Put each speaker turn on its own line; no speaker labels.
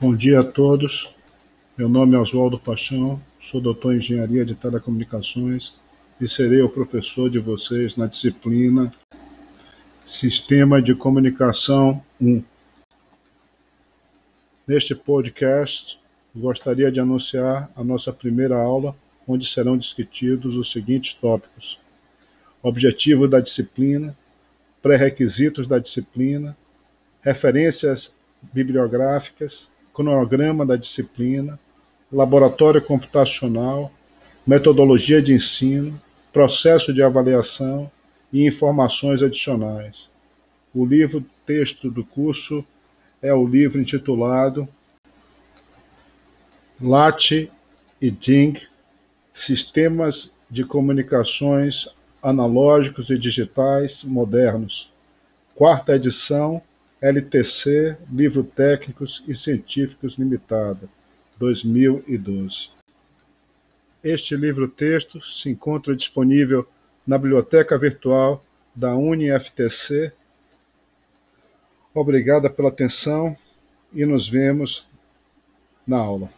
Bom dia a todos. Meu nome é Oswaldo Paixão, sou doutor em Engenharia de Telecomunicações e serei o professor de vocês na disciplina Sistema de Comunicação 1. Neste podcast, gostaria de anunciar a nossa primeira aula, onde serão discutidos os seguintes tópicos: objetivo da disciplina, pré-requisitos da disciplina, referências bibliográficas, cronograma da disciplina, laboratório computacional, metodologia de ensino, processo de avaliação e informações adicionais. O livro texto do curso é o livro intitulado LAT e DING Sistemas de Comunicações Analógicos e Digitais Modernos, quarta edição, LTC, Livro Técnicos e Científicos Limitada, 2012. Este livro-texto se encontra disponível na biblioteca virtual da UniFTC. Obrigada pela atenção e nos vemos na aula.